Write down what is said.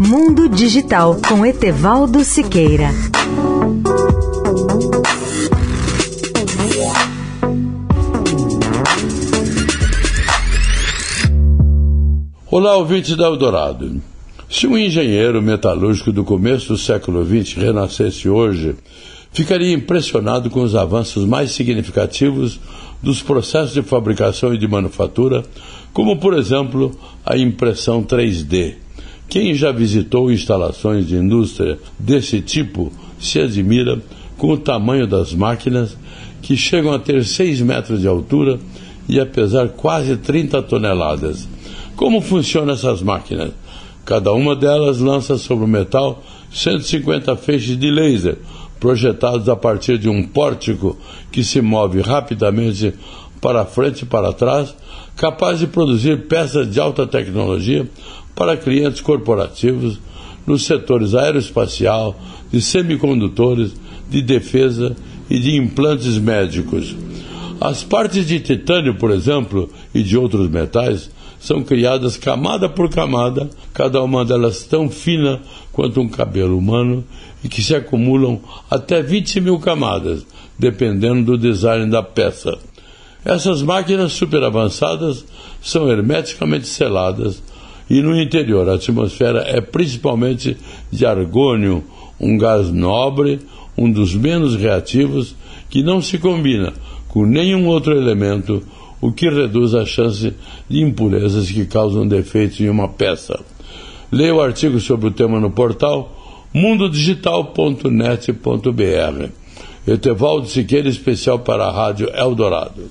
Mundo Digital com Etevaldo Siqueira. Olá, ouvintes da Eldorado. Se um engenheiro metalúrgico do começo do século XX renascesse hoje, ficaria impressionado com os avanços mais significativos dos processos de fabricação e de manufatura, como, por exemplo, a impressão 3D. Quem já visitou instalações de indústria desse tipo se admira com o tamanho das máquinas, que chegam a ter 6 metros de altura e a pesar quase 30 toneladas. Como funcionam essas máquinas? Cada uma delas lança sobre o metal 150 feixes de laser, projetados a partir de um pórtico que se move rapidamente para frente e para trás, capaz de produzir peças de alta tecnologia para clientes corporativos nos setores aeroespacial, de semicondutores, de defesa e de implantes médicos. As partes de titânio, por exemplo, e de outros metais são criadas camada por camada, cada uma delas tão fina quanto um cabelo humano e que se acumulam até 20 mil camadas, dependendo do design da peça. Essas máquinas super avançadas são hermeticamente seladas e no interior a atmosfera é principalmente de argônio, um gás nobre, um dos menos reativos, que não se combina com nenhum outro elemento o que reduz a chance de impurezas que causam defeitos em uma peça. Leia o artigo sobre o tema no portal mundodigital.net.br. Etevaldo Siqueira, especial para a Rádio Eldorado.